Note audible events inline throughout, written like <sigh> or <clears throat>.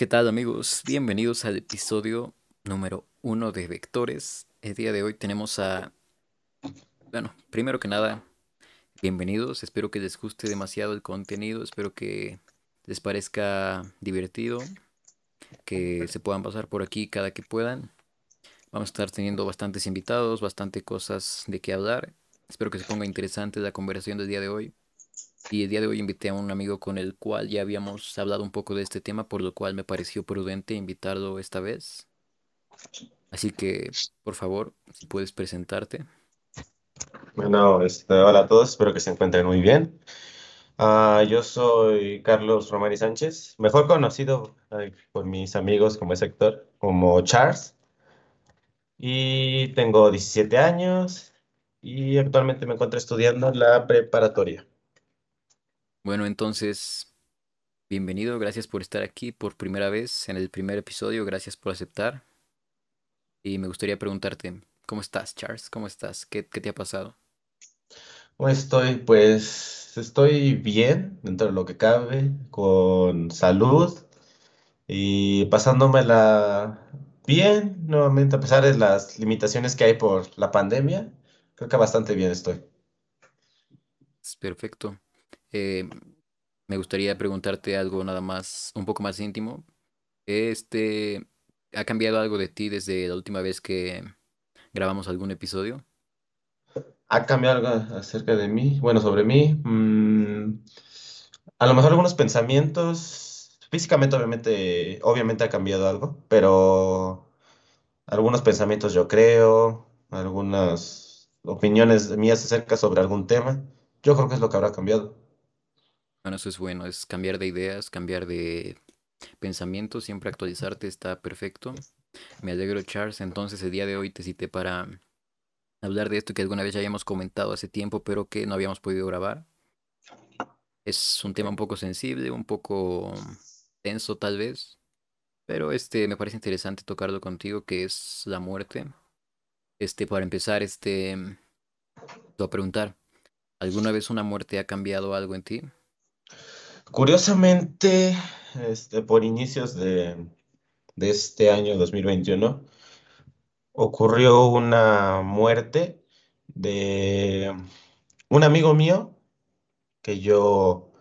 ¿Qué tal amigos? Bienvenidos al episodio número uno de Vectores. El día de hoy tenemos a... Bueno, primero que nada, bienvenidos. Espero que les guste demasiado el contenido. Espero que les parezca divertido. Que se puedan pasar por aquí cada que puedan. Vamos a estar teniendo bastantes invitados, bastante cosas de qué hablar. Espero que se ponga interesante la conversación del día de hoy. Y el día de hoy invité a un amigo con el cual ya habíamos hablado un poco de este tema, por lo cual me pareció prudente invitarlo esta vez. Así que, por favor, si puedes presentarte. Bueno, este, hola a todos, espero que se encuentren muy bien. Ah, yo soy Carlos Romari Sánchez, mejor conocido por mis amigos como ese actor, como Charles, y tengo 17 años y actualmente me encuentro estudiando la preparatoria. Bueno, entonces, bienvenido, gracias por estar aquí por primera vez en el primer episodio, gracias por aceptar. Y me gustaría preguntarte, ¿cómo estás, Charles? ¿Cómo estás? ¿Qué, qué te ha pasado? ¿Cómo estoy? Pues estoy bien dentro de lo que cabe, con salud y pasándomela bien nuevamente, a pesar de las limitaciones que hay por la pandemia. Creo que bastante bien estoy. Es perfecto. Eh, me gustaría preguntarte algo nada más, un poco más íntimo. Este, ¿ha cambiado algo de ti desde la última vez que grabamos algún episodio? ¿Ha cambiado algo acerca de mí? Bueno, sobre mí. mm, a lo mejor algunos pensamientos. Físicamente, obviamente, obviamente ha cambiado algo, pero algunos pensamientos yo creo, algunas opiniones mías acerca sobre algún tema. Yo creo que es lo que habrá cambiado. Bueno, eso es bueno, es cambiar de ideas, cambiar de pensamiento, siempre actualizarte está perfecto. Me alegro, Charles. Entonces, el día de hoy te cité para hablar de esto que alguna vez ya habíamos comentado hace tiempo, pero que no habíamos podido grabar. Es un tema un poco sensible, un poco tenso tal vez, pero este me parece interesante tocarlo contigo, que es la muerte. Este, para empezar, este, te voy a preguntar, ¿alguna vez una muerte ha cambiado algo en ti? Curiosamente, este, por inicios de, de este año 2021, ocurrió una muerte de un amigo mío que yo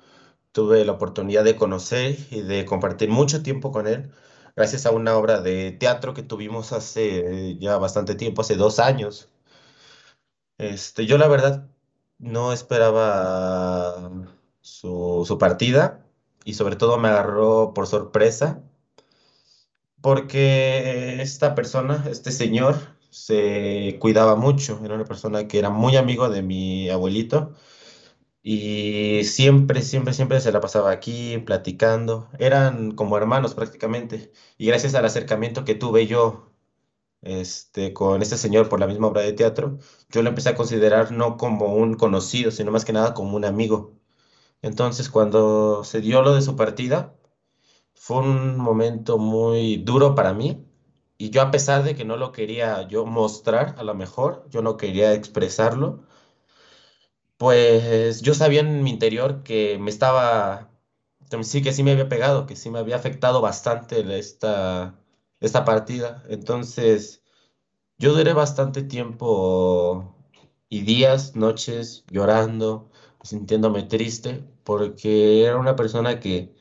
tuve la oportunidad de conocer y de compartir mucho tiempo con él, gracias a una obra de teatro que tuvimos hace ya bastante tiempo, hace dos años. Este, yo la verdad no esperaba su, su partida y sobre todo me agarró por sorpresa porque esta persona, este señor, se cuidaba mucho, era una persona que era muy amigo de mi abuelito y siempre, siempre, siempre se la pasaba aquí platicando. Eran como hermanos prácticamente. Y gracias al acercamiento que tuve yo este, con este señor por la misma obra de teatro, yo lo empecé a considerar no como un conocido, sino más que nada como un amigo. Entonces, cuando se dio lo de su partida, fue un momento muy duro para mí. Y yo, a pesar de que no lo quería yo mostrar, a lo mejor, yo no quería expresarlo pues yo sabía en mi interior que me estaba, sí, que sí me había pegado, que sí me había afectado bastante esta, esta partida. Entonces, yo duré bastante tiempo y días, noches llorando, sintiéndome triste, porque era una persona que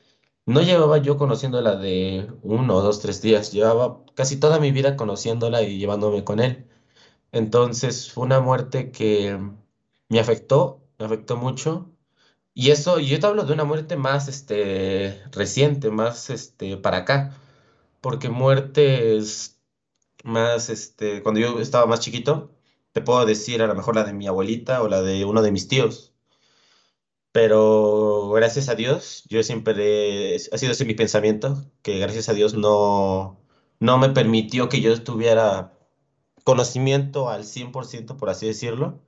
no llevaba yo conociéndola de uno, dos, tres días, llevaba casi toda mi vida conociéndola y llevándome con él. Entonces fue una muerte que me afectó, me afectó mucho. Y eso, yo te hablo de una muerte más este, reciente, más este, para acá, porque muertes más, este, cuando yo estaba más chiquito, te puedo decir a lo mejor la de mi abuelita o la de uno de mis tíos, pero gracias a Dios, yo siempre, ha sido ese mi pensamiento, que gracias a Dios no, no me permitió que yo tuviera conocimiento al 100% por así decirlo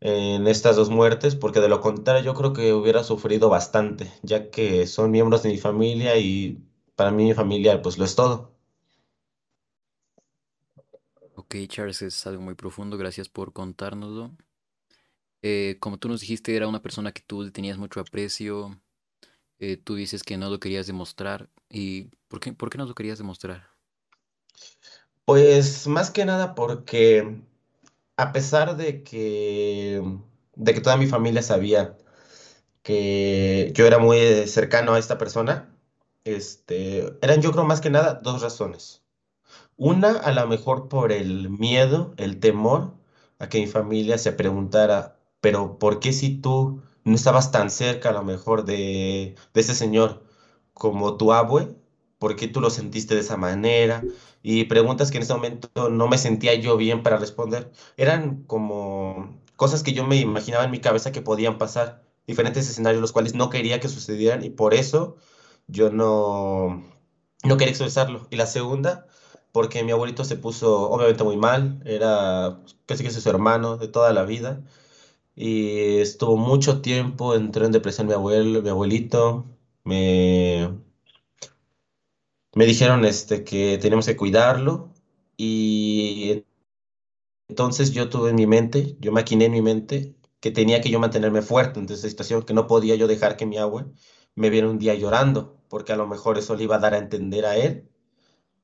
en estas dos muertes, porque de lo contrario yo creo que hubiera sufrido bastante, ya que son miembros de mi familia y para mí mi familia pues lo es todo. Ok, Charles, es algo muy profundo, gracias por contárnoslo. Eh, como tú nos dijiste, era una persona que tú tenías mucho aprecio, eh, tú dices que no lo querías demostrar ¿Y por qué, por qué nos lo querías demostrar? Pues más que nada porque a pesar de que, de que toda mi familia sabía que yo era muy cercano a esta persona, este, eran yo creo más que nada dos razones. Una, a lo mejor por el miedo, el temor a que mi familia se preguntara, pero ¿por qué si tú no estabas tan cerca a lo mejor de, de ese señor como tu abue? ¿Por qué tú lo sentiste de esa manera? Y preguntas que en ese momento no me sentía yo bien para responder. Eran como cosas que yo me imaginaba en mi cabeza que podían pasar, diferentes escenarios los cuales no quería que sucedieran y por eso yo no, no quería expresarlo. Y la segunda porque mi abuelito se puso obviamente muy mal, era casi que su hermano de toda la vida, y estuvo mucho tiempo, entró en depresión mi abuelo, mi abuelito, me, me dijeron este, que teníamos que cuidarlo, y entonces yo tuve en mi mente, yo maquiné en mi mente que tenía que yo mantenerme fuerte ante esa situación, que no podía yo dejar que mi abue me viera un día llorando, porque a lo mejor eso le iba a dar a entender a él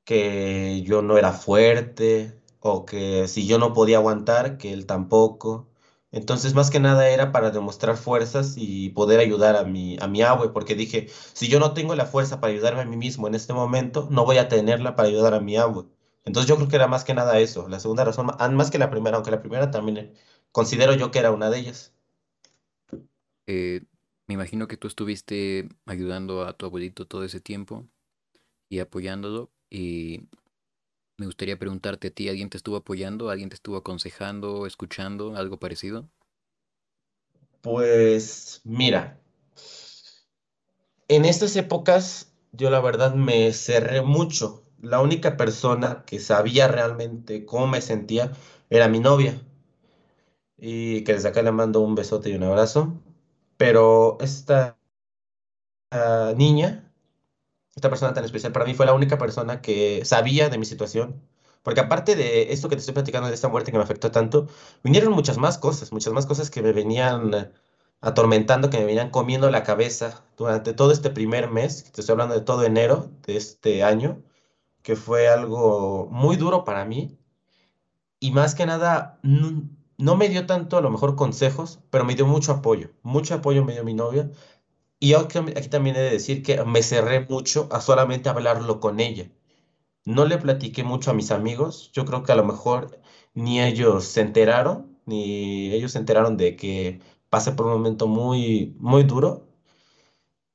que yo no era fuerte o que si yo no podía aguantar, que él tampoco. Entonces, más que nada era para demostrar fuerzas y poder ayudar a mi, a mi abue, porque dije, si yo no tengo la fuerza para ayudarme a mí mismo en este momento, no voy a tenerla para ayudar a mi abue. Entonces, yo creo que era más que nada eso, la segunda razón, más que la primera, aunque la primera también eh, considero yo que era una de ellas. Eh, me imagino que tú estuviste ayudando a tu abuelito todo ese tiempo y apoyándolo. Y me gustaría preguntarte a ti, ¿alguien te estuvo apoyando? ¿Alguien te estuvo aconsejando, escuchando, algo parecido? Pues mira, En estas épocas, yo la verdad me cerré mucho. La única persona que sabía realmente cómo me sentía era mi novia. Y que desde acá le mando un besote y un abrazo. Pero esta ah, niña, esta persona tan especial para mí fue la única persona que sabía de mi situación. Porque aparte de esto que te estoy platicando de esta muerte que me afectó tanto, vinieron muchas más cosas, muchas más cosas que me venían atormentando, que me venían comiendo la cabeza durante todo este primer mes, te estoy hablando de todo enero de este año, que fue algo muy duro para mí. Y más que nada, no, no me dio tanto a lo mejor consejos, pero me dio mucho apoyo. Mucho apoyo me dio mi novia. Y aquí también he de decir que me cerré mucho a solamente hablarlo con ella. No le platiqué mucho a mis amigos. Yo creo que a lo mejor ni ellos se enteraron, ni ellos se enteraron de que pasé por un momento muy, muy duro.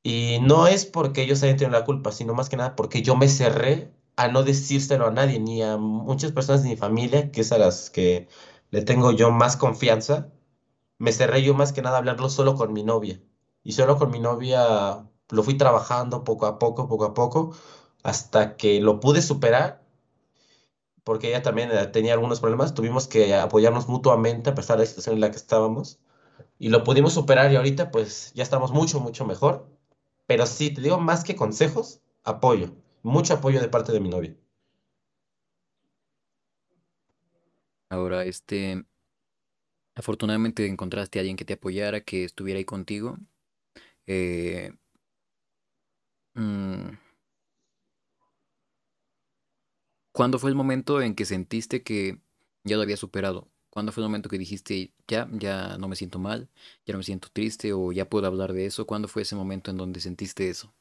Y no es porque ellos hayan tenido la culpa, sino más que nada porque yo me cerré a no decírselo a nadie, ni a muchas personas de mi familia, que es a las que le tengo yo más confianza. Me cerré yo más que nada a hablarlo solo con mi novia. Y solo con mi novia lo fui trabajando poco a poco, poco a poco, hasta que lo pude superar porque ella también eh, tenía algunos problemas, tuvimos que apoyarnos mutuamente a pesar de la situación en la que estábamos y lo pudimos superar y ahorita pues ya estamos mucho, mucho mejor. Pero sí, te digo, más que consejos, apoyo, mucho apoyo de parte de mi novia. Ahora, este, afortunadamente encontraste a alguien que te apoyara, que estuviera ahí contigo. Eh, mm, ¿cuándo fue el momento en que sentiste que ya lo había superado? ¿Cuándo fue el momento que dijiste, ya, ya no me siento mal, ya no me siento triste o ya puedo hablar de eso? ¿Cuándo fue ese momento en donde sentiste eso?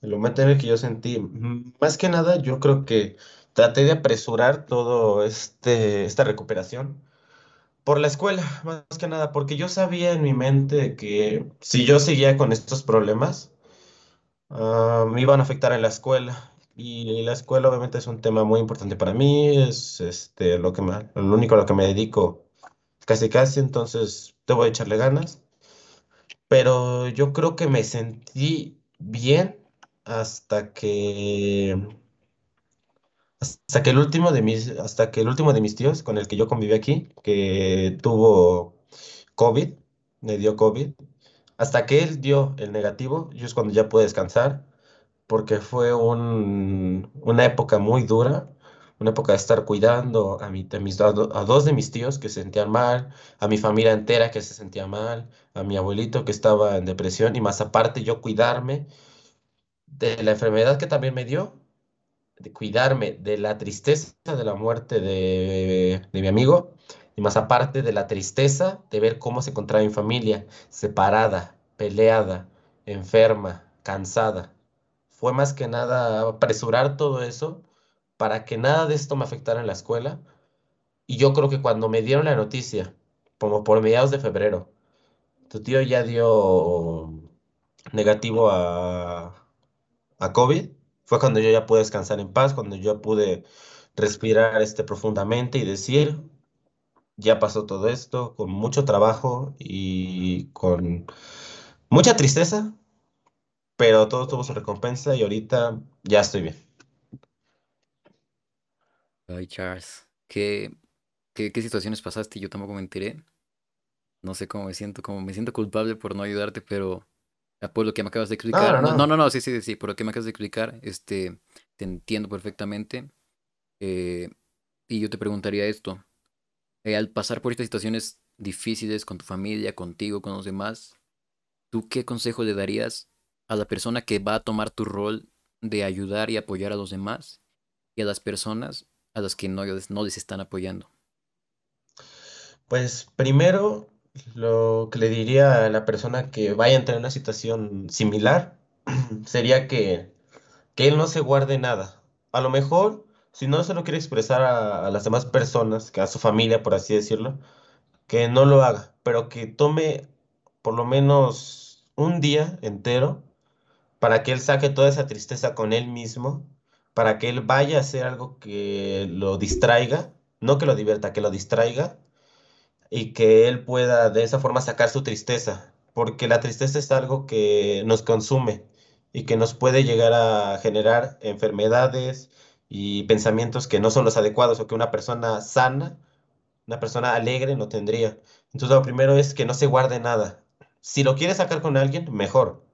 El momento en el que yo sentí, mm, más que nada, yo creo que traté de apresurar todo este, esta recuperación por la escuela, más que nada, porque yo sabía en mi mente que si yo seguía con estos problemas, ah, me iban a afectar en la escuela. Y la escuela obviamente es un tema muy importante para mí, es este, lo que me- lo único a lo que me dedico casi casi, entonces debo de echarle ganas. Pero yo creo que me sentí bien hasta que, hasta que el último de mis, hasta que el último de mis tíos con el que yo conviví aquí, que tuvo COVID, me dio COVID, hasta que él dio el negativo, yo es cuando ya pude descansar porque fue un- una época muy dura, una época de estar cuidando a, mi, a, a dos de mis tíos que se sentían mal, a mi familia entera que se sentía mal, a mi abuelito que estaba en depresión y más aparte yo cuidarme. de la enfermedad que también me dio, de cuidarme de la tristeza de la muerte de, de mi amigo, y más aparte de la tristeza de ver cómo se encontraba mi familia, separada, peleada, enferma, cansada. Fue más que nada apresurar todo eso para que nada de esto me afectara en la escuela. Y yo creo que cuando me dieron la noticia, como por mediados de febrero, tu tío ya dio negativo a, a COVID, fue cuando yo ya pude descansar en paz, cuando yo pude respirar este profundamente y decir, ya pasó todo esto, con mucho trabajo y con mucha tristeza, pero todo tuvo su recompensa y ahorita ya estoy bien. Ay, Charles, ¿qué, qué, qué situaciones pasaste? Yo tampoco me enteré. No sé cómo me siento, como me siento culpable por no ayudarte, pero por lo que me acabas de explicar. no, No, no, no. no, sí, sí, sí, por lo que me acabas de explicar, este, te entiendo perfectamente. eh, y yo te preguntaría esto. eh, al pasar por estas situaciones difíciles con tu familia, contigo, con los demás, ¿tú qué consejo le darías a la persona que va a tomar tu rol de ayudar y apoyar a los demás y a las personas a las que no, no les están apoyando? Pues primero, lo que le diría a la persona que vaya a entrar en una situación similar <clears throat> sería que, que él no se guarde nada. A lo mejor, si no se lo quiere expresar a, las demás personas, que a su familia, por así decirlo, que no lo haga, pero que tome por lo menos un día entero para que él saque toda esa tristeza con él mismo, para que él vaya a hacer algo que lo distraiga, no que lo divierta, que lo distraiga y que él pueda de esa forma sacar su tristeza, porque la tristeza es algo que nos consume y que nos puede llegar a generar enfermedades y pensamientos que no son los adecuados o que una persona sana, una persona alegre no tendría. Entonces lo primero es que no se guarde nada. Si lo quiere sacar con alguien, mejor.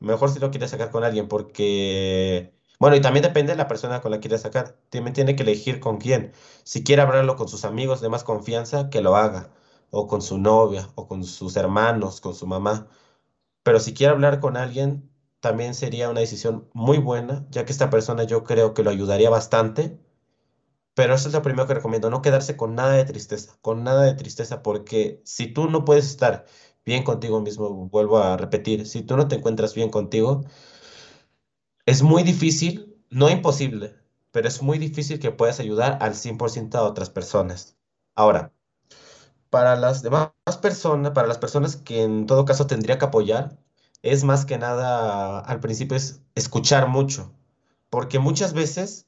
Mejor si lo quiere sacar con alguien, porque, bueno, y también depende de la persona con la que quiere sacar. También tiene que elegir con quién. Si quiere hablarlo con sus amigos de más confianza, que lo haga. O con su novia, o con sus hermanos, con su mamá. Pero si quiere hablar con alguien, también sería una decisión muy buena, ya que esta persona yo creo que lo ayudaría bastante. Pero eso es lo primero que recomiendo, no quedarse con nada de tristeza, con nada de tristeza, porque si tú no puedes estar bien contigo mismo, vuelvo a repetir, si tú no te encuentras bien contigo, es muy difícil, no imposible, pero es muy difícil que puedas ayudar al 100% a otras personas. Ahora, para las demás personas, para las personas que en todo caso tendría que apoyar, es más que nada, al principio es escuchar mucho, porque muchas veces,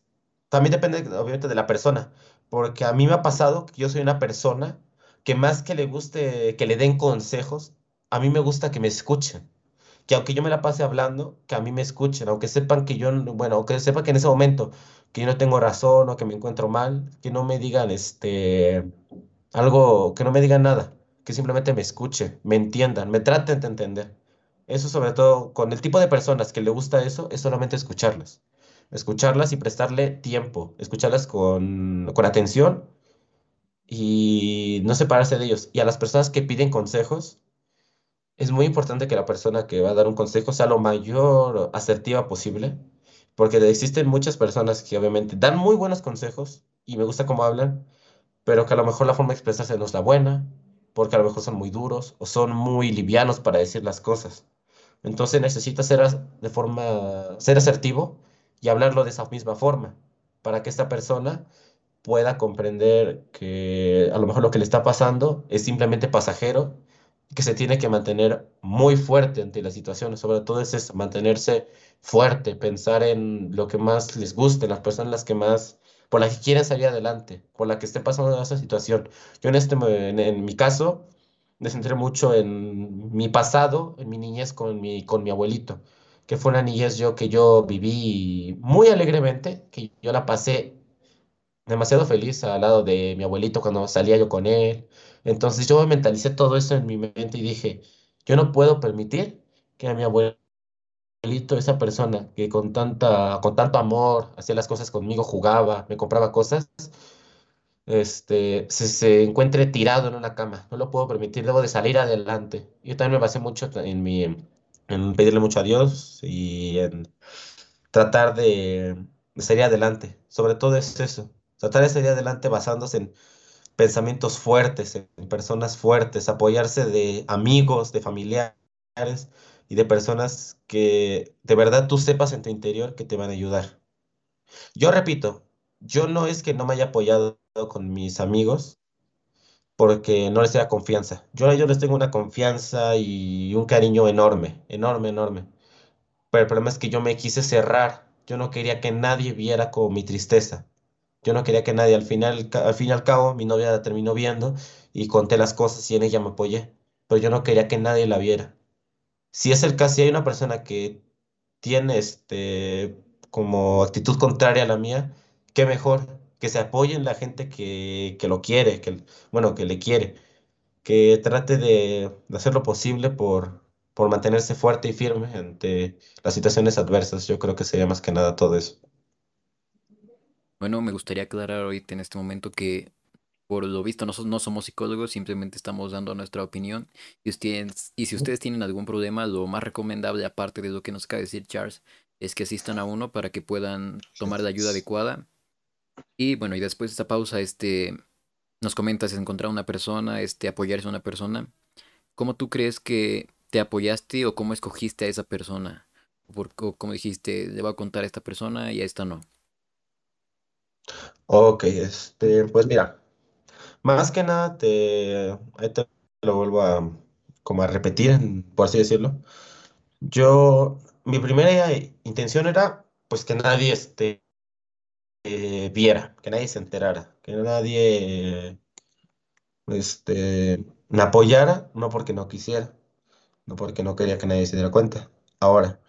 también depende obviamente de la persona, porque a mí me ha pasado que yo soy una persona que más que le guste que le den consejos, a mí me gusta que me escuchen que aunque yo me la pase hablando, que a mí me escuchen, aunque sepan que yo, no- bueno, aunque sepan que en ese momento que yo no tengo razón o que me encuentro mal, que no me digan este algo, que no me digan nada, que simplemente me escuchen, me entiendan, me traten de entender. Eso sobre todo con el tipo de personas que le gusta eso, es solamente escucharlas. Escucharlas y prestarle tiempo, escucharlas con, con atención y no separarse de ellos. Y a las personas que piden consejos, es muy importante que la persona que va a dar un consejo sea lo mayor asertiva posible, porque existen muchas personas que obviamente dan muy buenos consejos y me gusta cómo hablan, pero que a lo mejor la forma de expresarse no es la buena, porque a lo mejor son muy duros o son muy livianos para decir las cosas. Entonces necesitas ser de forma, ser asertivo y hablarlo de esa misma forma, para que esta persona pueda comprender que a lo mejor lo que le está pasando es simplemente pasajero, que se tiene que mantener muy fuerte ante la situación, sobre todo es mantenerse fuerte, pensar en lo que más les guste, las personas las que más, por las que quieren salir adelante, por las que esté pasando esa situación. Yo en este, en mi caso, me centré mucho en mi pasado, en mi niñez con mi, con mi abuelito, que fue una niñez yo que yo viví muy alegremente, que yo la pasé demasiado feliz al lado de mi abuelito cuando salía yo con él. Entonces yo me mentalicé todo eso en mi mente y dije, yo no puedo permitir que a mi abuelito, esa persona que con tanta, con tanto amor hacía las cosas conmigo, jugaba, me compraba cosas, este, se, se encuentre tirado en una cama. No lo puedo permitir, debo de salir adelante. Yo también me basé mucho en mi, en pedirle mucho a Dios y en tratar de, de salir adelante. Sobre todo es eso, tratar de salir adelante basándose en pensamientos fuertes, en personas fuertes, apoyarse de amigos, de familiares y de personas que de verdad tú sepas en tu interior que te van a ayudar. Yo repito, yo no es que no me haya apoyado con mis amigos porque no les tenga confianza. Yo a les tengo una confianza y un cariño enorme, enorme, enorme. Pero el problema es que yo me quise cerrar. Yo no quería que nadie viera como mi tristeza. Yo no quería que nadie, al final, al fin y al cabo, mi novia la terminó viendo y conté las cosas y en ella me apoyé. Pero yo no quería que nadie la viera. Si es el caso, si hay una persona que tiene este como actitud contraria a la mía, qué mejor que se apoye en la gente que, que lo quiere, que, bueno, que le quiere, que trate de, de hacer lo posible por, por mantenerse fuerte y firme ante las situaciones adversas. Yo creo que sería más que nada todo eso. Bueno, me gustaría aclarar ahorita en este momento que por lo visto no, so- no somos psicólogos, simplemente estamos dando nuestra opinión. Y ustedes, y si ustedes tienen algún problema, lo más recomendable, aparte de lo que nos acaba de decir Charles, es que asistan a uno para que puedan tomar la ayuda adecuada. Y bueno, y después de esta pausa, este, nos comentas encontrar una persona, este, apoyarse a una persona. ¿Cómo tú crees que te apoyaste o cómo escogiste a esa persona? O, por- o como dijiste, le voy a contar a esta persona y a esta no. Ok, este, pues mira, más que nada te, te lo vuelvo a, como a repetir, por así decirlo. Yo, mi primera intención era, pues, que nadie, este, eh, viera, que nadie se enterara, que nadie, este, me apoyara, no porque no quisiera, no porque no quería que nadie se diera cuenta. Ahora,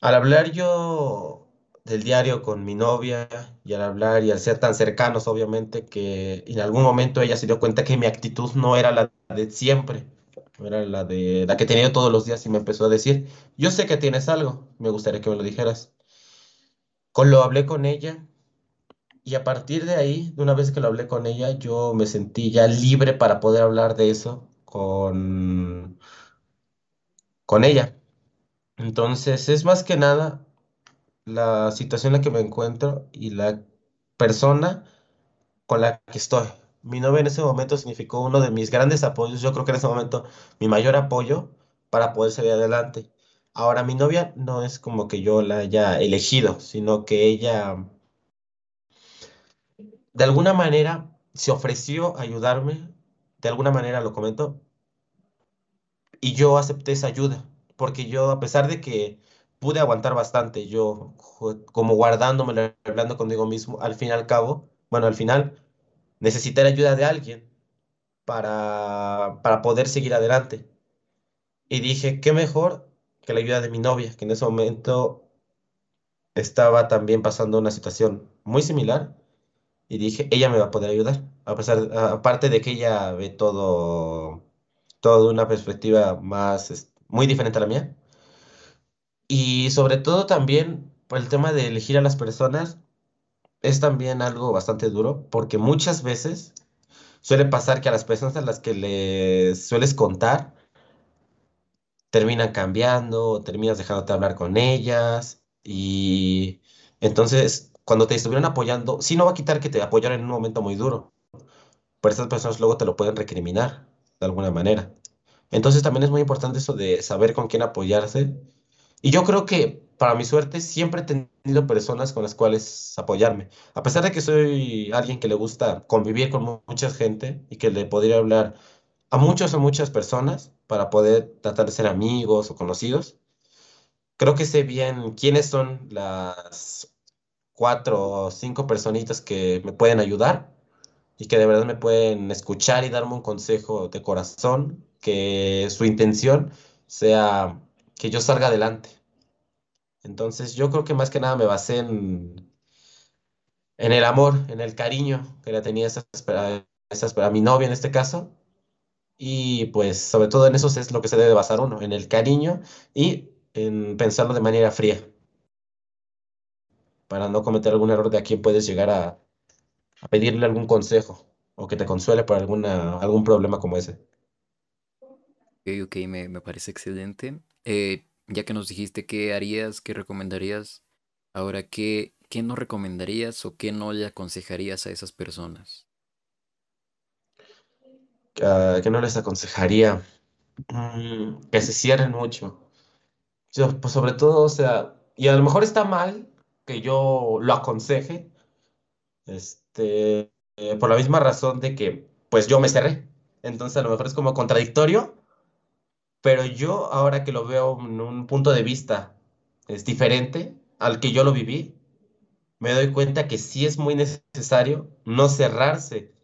al hablar yo del diario con mi novia y al hablar y al ser tan cercanos, obviamente, que en algún momento ella se dio cuenta que mi actitud no era la de siempre, no era la de la que tenido todos los días y me empezó a decir, yo sé que tienes algo, me gustaría que me lo dijeras. Con lo hablé con ella y a partir de ahí, de una vez que lo hablé con ella, yo me sentí ya libre para poder hablar de eso con, con ella. Entonces, es más que nada la situación en la que me encuentro y la persona con la que estoy. Mi novia en ese momento significó uno de mis grandes apoyos. Yo creo que en ese momento mi mayor apoyo para poder salir adelante. Ahora, mi novia no es como que yo la haya elegido, sino que ella de alguna manera se ofreció a ayudarme, de alguna manera lo comento, y yo acepté esa ayuda, porque yo, a pesar de que pude aguantar bastante, yo como guardándomelo, hablando conmigo mismo, al fin y al cabo, bueno, al final necesité la ayuda de alguien para, para poder seguir adelante. Y dije, qué mejor que la ayuda de mi novia, que en ese momento estaba también pasando una situación muy similar, y dije, ella me va a poder ayudar, a pesar, aparte de que ella ve todo, todo de una perspectiva más, muy diferente a la mía. Y sobre todo también el tema de elegir a las personas es también algo bastante duro porque muchas veces suele pasar que a las personas a las que les sueles contar terminan cambiando, terminas dejándote hablar con ellas y entonces cuando te estuvieron apoyando, sí no va a quitar que te apoyaron en un momento muy duro, pero estas personas luego te lo pueden recriminar de alguna manera. Entonces también es muy importante eso de saber con quién apoyarse Y yo creo que, para mi suerte, siempre he tenido personas con las cuales apoyarme. A pesar de que soy alguien que le gusta convivir con mu- mucha gente y que le podría hablar a muchas o muchas personas para poder tratar de ser amigos o conocidos, creo que sé bien quiénes son las cuatro o cinco personitas que me pueden ayudar y que de verdad me pueden escuchar y darme un consejo de corazón, que su intención sea que yo salga adelante. Entonces yo creo que más que nada me basé en, en el amor, en el cariño que le tenía esa, a mi novia en este caso. Y pues sobre todo en eso es lo que se debe basar uno, en el cariño y en pensarlo de manera fría, para no cometer algún error de a quién puedes llegar a, a pedirle algún consejo o que te consuele por alguna, algún problema como ese. Ok, me, me parece excelente. Eh, ya que nos dijiste qué harías, qué recomendarías, ahora qué, qué no recomendarías o qué no le aconsejarías a esas personas. Ah, ¿qué no les aconsejaría? Mm, que se cierren mucho. Yo, pues sobre todo, o sea, y a lo mejor está mal que yo lo aconseje, este, eh, por la misma razón de que, pues yo me cerré. Entonces a lo mejor es como contradictorio, pero yo ahora que lo veo en un punto de vista es diferente al que yo lo viví, me doy cuenta que sí es muy necesario no cerrarse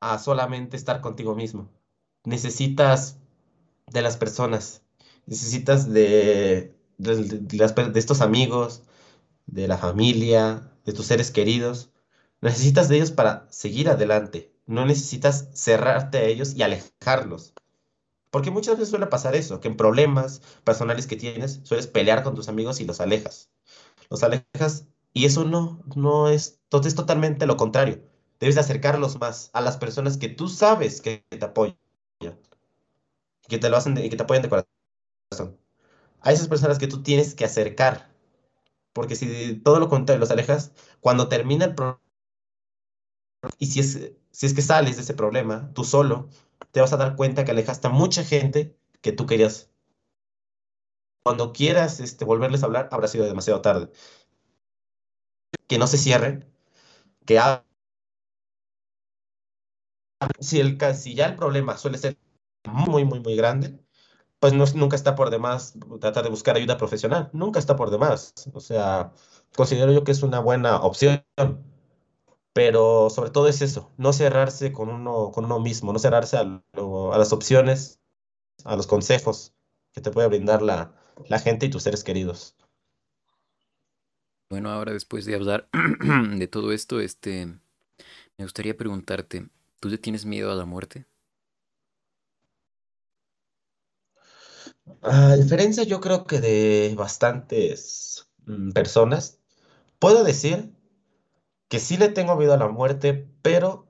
a solamente estar contigo mismo. Necesitas de las personas, necesitas de, de, de estos amigos, de la familia, de tus seres queridos. Necesitas de ellos para seguir adelante. No necesitas cerrarte a ellos y alejarlos. Porque muchas veces suele pasar eso, que en problemas personales que tienes, sueles pelear con tus amigos y los alejas. Los alejas y eso no, no es, es totalmente lo contrario. Debes de acercarlos más a las personas que tú sabes que te apoyan, que te lo hacen y que te apoyan de corazón. A esas personas que tú tienes que acercar. Porque si todo lo contrario los alejas, cuando termina el problema, y si es, si es que sales de ese problema, tú solo, te vas a dar cuenta que alejaste a mucha gente que tú querías. Cuando quieras este, volverles a hablar, habrá sido demasiado tarde. Que no se cierren, que si, el, si ya el problema suele ser muy, muy, muy grande, pues no, nunca está por demás tratar de buscar ayuda profesional. Nunca está por demás. O sea, considero yo que es una buena opción. Pero sobre todo es eso, no cerrarse con uno, con uno mismo, no cerrarse a, lo- a las opciones, a los consejos que te puede brindar la, la gente y tus seres queridos. Bueno, ahora después de hablar <clears throat> de todo esto, este, me gustaría preguntarte, ¿tú le tienes miedo a la muerte? A diferencia, yo creo que de bastantes mm, personas, puedo decir que sí le tengo miedo a la muerte, pero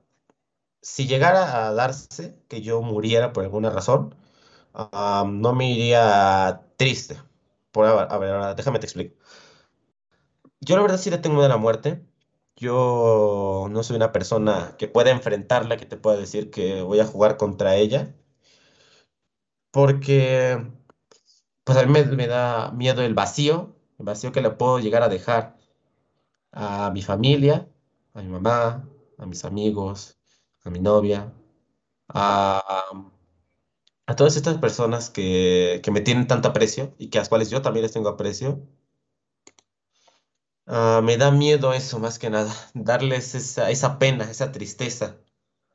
si llegara a darse que yo muriera por alguna razón, ah, no me iría triste. Por, a ver, déjame te explico. Yo la verdad sí le tengo miedo a la muerte. Yo no soy una persona que pueda enfrentarla, que te pueda decir que voy a jugar contra ella, porque pues a mí me, me da miedo el vacío, el vacío que le puedo llegar a dejar a mi familia, a mi mamá, a mis amigos, a mi novia, a, todas estas personas que, que me tienen tanto aprecio y que a las cuales yo también les tengo aprecio. Ah, me da miedo eso más que nada, <laughs> darles esa, esa pena, esa tristeza.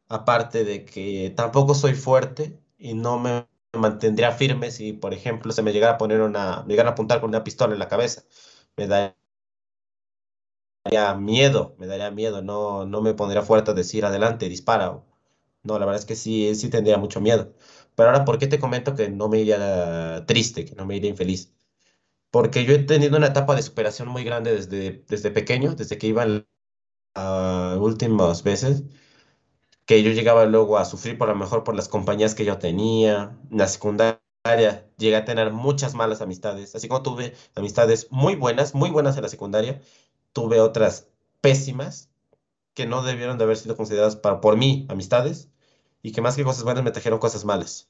Aparte de que tampoco soy fuerte y no me mantendría firme si, por ejemplo, se me llegara a poner una, me llegaran a apuntar con una pistola en la cabeza. Me daría miedo, me daría miedo, no, no me pondría fuerte a decir adelante, dispara. No, la verdad es que sí, sí tendría mucho miedo. Pero ahora, ¿por qué te comento que no me iría triste, que no me iría infeliz? Porque yo he tenido una etapa de superación muy grande desde, desde pequeño, desde que iba a últimas veces. que yo llegaba luego a sufrir por lo mejor por las compañías que yo tenía. En la secundaria llegué a tener muchas malas amistades, así como tuve amistades muy buenas, muy buenas en la secundaria, tuve otras pésimas que no debieron de haber sido consideradas para, por mí amistades y que más que cosas buenas me trajeron cosas malas.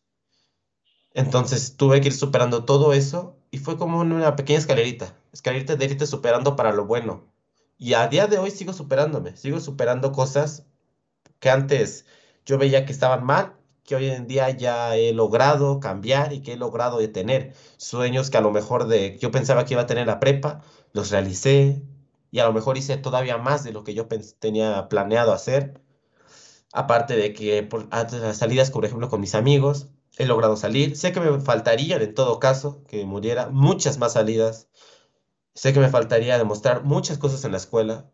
Entonces tuve que ir superando todo eso y fue como una pequeña escalerita, escalerita de irte superando para lo bueno. Y a día de hoy sigo superándome, sigo superando cosas que antes yo veía que estaban mal, que hoy en día ya he logrado cambiar y que he logrado detener. Sueños que a lo mejor de yo pensaba que iba a tener en la prepa, los realicé y a lo mejor hice todavía más de lo que yo tenía planeado hacer. Aparte de que por las salidas, por ejemplo, con mis amigos, he logrado salir. Sé que me faltarían en todo caso que muriera muchas más salidas. Sé que me faltaría demostrar muchas cosas en la escuela,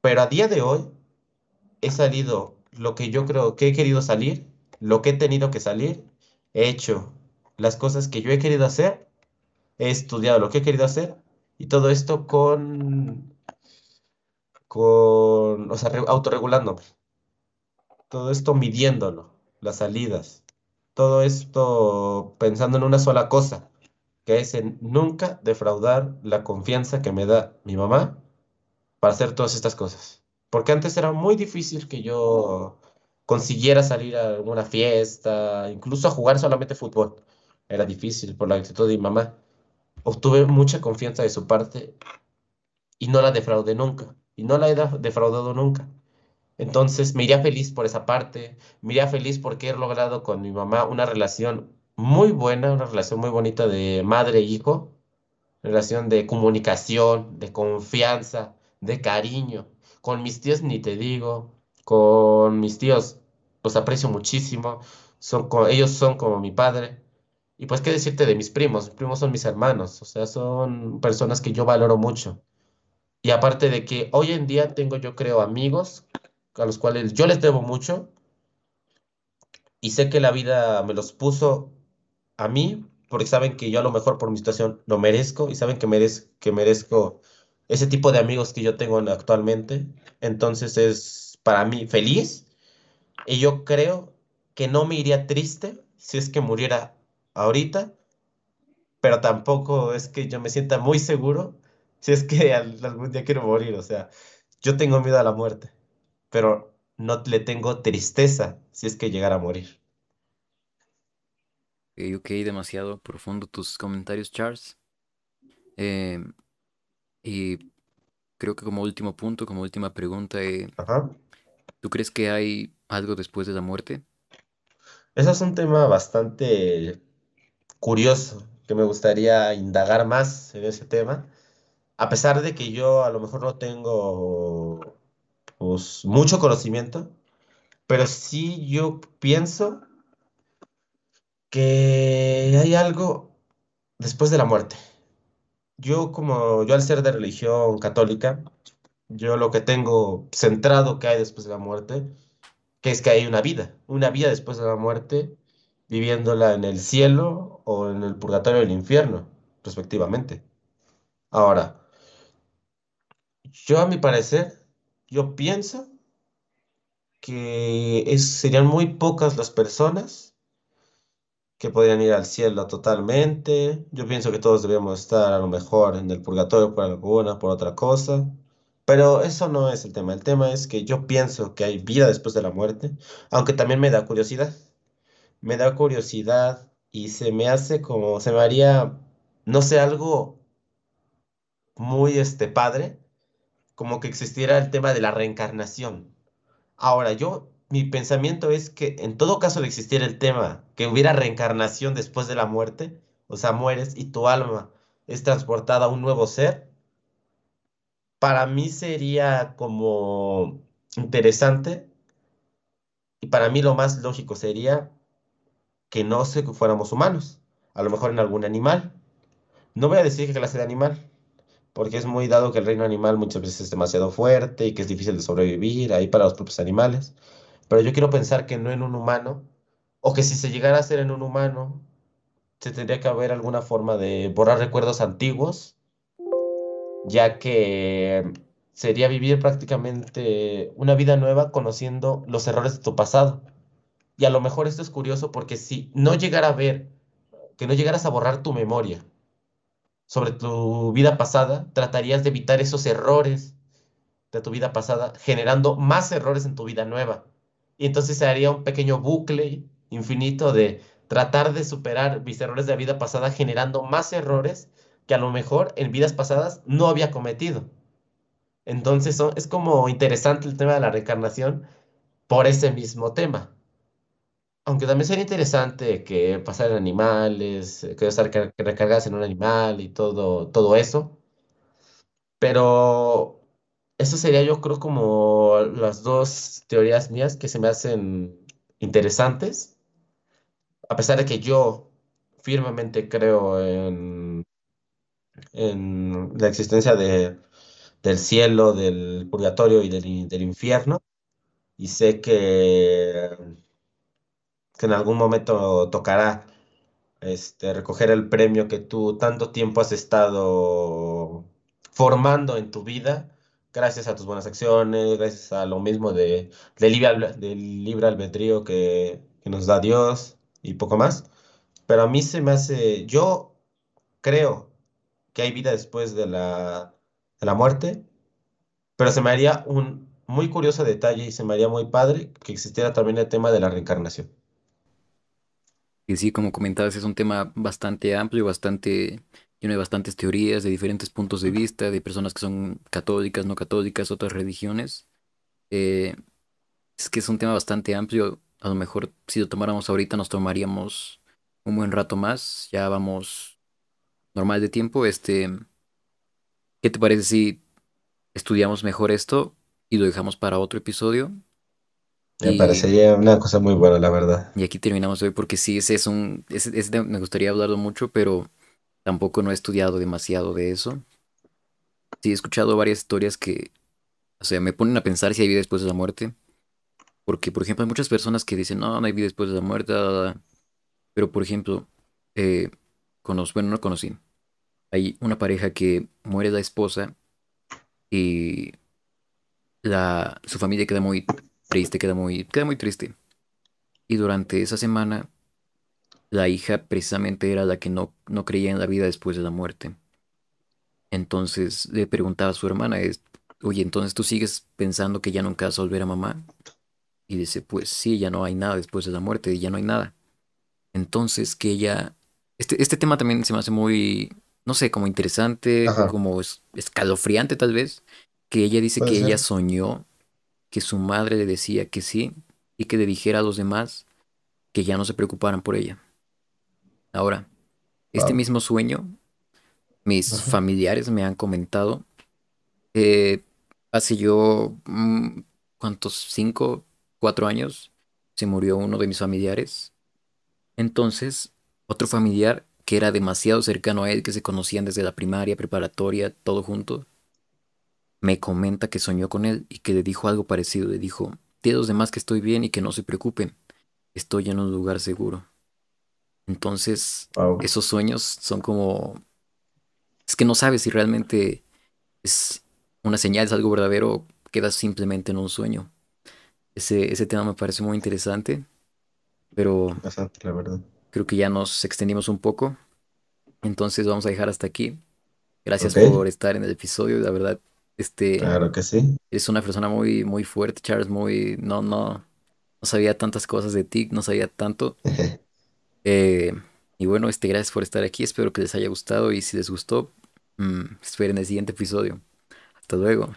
pero a día de hoy he salido lo que yo creo que he querido salir, lo que he tenido que salir, he hecho las cosas que yo he querido hacer, he estudiado lo que he querido hacer y todo esto con, con, o sea, re- autorregulándome, todo esto midiéndolo, las salidas, todo esto pensando en una sola cosa, que es en nunca defraudar la confianza que me da mi mamá para hacer todas estas cosas. Porque antes era muy difícil que yo consiguiera salir a alguna fiesta, incluso a jugar solamente fútbol. Era difícil por la actitud de mi mamá. Obtuve mucha confianza de su parte y no la defraudé nunca. Y no la he da- defraudado nunca. Entonces me iría feliz por esa parte, me iría feliz porque he logrado con mi mamá una relación muy buena, una relación muy bonita de madre e hijo, relación de comunicación, de confianza, de cariño. Con mis tíos ni te digo, con mis tíos los aprecio muchísimo, son ellos son como mi padre. Y pues qué decirte de mis primos, primos son mis hermanos, o sea, son personas que yo valoro mucho. Y aparte de que hoy en día tengo, yo creo, amigos a los cuales yo les debo mucho y sé que la vida me los puso a mí porque saben que yo a lo mejor por mi situación lo merezco y saben que merez- que merezco ese tipo de amigos que yo tengo actualmente. Entonces es para mí feliz y yo creo que no me iría triste si es que muriera ahorita, pero tampoco es que yo me sienta muy seguro si es que <laughs> al- algún día quiero morir. O sea, yo tengo miedo a la muerte. pero no le tengo tristeza si es que llegara a morir. Ok, ok, demasiado profundo tus comentarios, Charles. Em, y creo que como último punto, como última pregunta, eh, Ajá. ¿tú crees que hay algo después de la muerte? Ese es un tema bastante curioso que me gustaría indagar más en ese tema, a pesar de que yo a lo mejor no tengo pues, mucho conocimiento, pero sí yo pienso que hay algo después de la muerte. Yo como yo al ser de religión católica, yo lo que tengo centrado que hay después de la muerte que es que hay una vida, una vida después de la muerte, viviéndola en el cielo o en el purgatorio o el infierno, respectivamente. Ahora, yo a mi parecer, yo pienso que es- serían muy pocas las personas que podrían ir al cielo totalmente. Yo pienso que todos deberíamos estar a lo mejor en el purgatorio por alguna, por otra cosa. Pero eso no es el tema. El tema es que yo pienso que hay vida después de la muerte, aunque también me da curiosidad. me da curiosidad y se me hace como, se me haría, no sé, algo muy este padre, como que existiera el tema de la reencarnación. Ahora, yo, mi pensamiento es que en todo caso de existir el tema, que hubiera reencarnación después de la muerte, o sea, mueres y tu alma es transportada a un nuevo ser, para mí sería como interesante y para mí lo más lógico sería que no se fuéramos humanos, a lo mejor en algún animal No voy a decir qué clase de animal, porque es muy dado que el reino animal muchas veces es demasiado fuerte y que es difícil de sobrevivir ahí para los propios animales. Pero yo quiero pensar que no en un humano, o que si se llegara a hacer en un humano, se tendría que haber alguna forma de borrar recuerdos antiguos, ya que sería vivir prácticamente una vida nueva conociendo los errores de tu pasado. Y a lo mejor esto es curioso porque si no llegara a ver, que no llegaras a borrar tu memoria, sobre tu vida pasada, tratarías de evitar esos errores de tu vida pasada, generando más errores en tu vida nueva. Y entonces se haría un pequeño bucle infinito de tratar de superar mis errores de la vida pasada, generando más errores que a lo mejor en vidas pasadas no había cometido. Entonces es como interesante el tema de la reencarnación por ese mismo tema. Aunque también sería interesante que pasar en animales, eh, que estar recargas en un animal y todo, todo eso. Pero eso sería yo creo como las dos teorías mías que se me hacen interesantes. A pesar de que yo firmemente creo en, en la existencia de, del cielo, del purgatorio y del, del infierno. Y sé que, que en algún momento tocará este, recoger el premio que tú tanto tiempo has estado formando en tu vida, gracias a tus buenas acciones, gracias a lo mismo de, de libre, del libre albedrío que, que nos da Dios y poco más. Pero a mí se me hace, yo creo que hay vida después de la, de la muerte, pero se me haría un muy curioso detalle y se me haría muy padre que existiera también el tema de la reencarnación. Y sí, como comentabas, es un tema bastante amplio, bastante lleno de bastantes teorías, de diferentes puntos de vista, de personas que son católicas, no católicas, otras religiones. Eh, es que es un tema bastante amplio. A lo mejor si lo tomáramos ahorita nos tomaríamos un buen rato más. Ya vamos normal de tiempo. Este, ¿qué te parece si estudiamos mejor esto y lo dejamos para otro episodio? Me Y, parecería una cosa muy buena, la verdad. y aquí terminamos hoy porque sí, ese es un, ese, ese me gustaría hablarlo mucho, pero tampoco no he estudiado demasiado de eso. Sí, he escuchado varias historias que, o sea, me ponen a pensar si hay vida después de la muerte. Porque, por ejemplo, hay muchas personas que dicen, no, no hay vida después de la muerte. da, da, da". Pero, por ejemplo, eh, conoz- bueno, no conocí. Hay una pareja que muere la esposa y la, su familia queda muy triste, queda muy, queda muy triste. Y durante esa semana, la hija precisamente era la que no, no creía en la vida después de la muerte. Entonces le preguntaba a su hermana, es, oye, entonces tú sigues pensando que ya nunca vas a volver a mamá. Y dice, pues sí, ya no hay nada después de la muerte, ya no hay nada. Entonces que ella, este, este tema también se me hace muy, no sé, como interesante, Ajá, como es- escalofriante tal vez, que ella dice que ella soñó que su madre le decía que sí y que le dijera a los demás que ya no se preocuparan por ella. Ahora, este Wow. mismo sueño, mis familiares me han comentado, eh, hace yo, mm, ¿cuántos? Cinco, cuatro años, se murió uno de mis familiares. Entonces, otro familiar que era demasiado cercano a él, que se conocían desde la primaria, preparatoria, todo junto, me comenta que soñó con él y que le dijo algo parecido. Le dijo, di a los demás que estoy bien y que no se preocupen, estoy en un lugar seguro. Entonces, Wow. esos sueños son como... Es que no sabes si realmente es una señal, es algo verdadero o queda simplemente en un sueño. Ese, ese tema me parece muy interesante, pero Bastante, la verdad. creo que ya nos extendimos un poco. Entonces vamos a dejar hasta aquí. Gracias por estar en el episodio. La verdad, este, claro que sí. eres una persona muy, muy fuerte, Charles, muy... No, no, no sabía tantas cosas de ti, no sabía tanto. <laughs> Eh, y bueno, este, gracias por estar aquí. Espero que les haya gustado y si les gustó, mm, esperen el siguiente episodio. Hasta luego.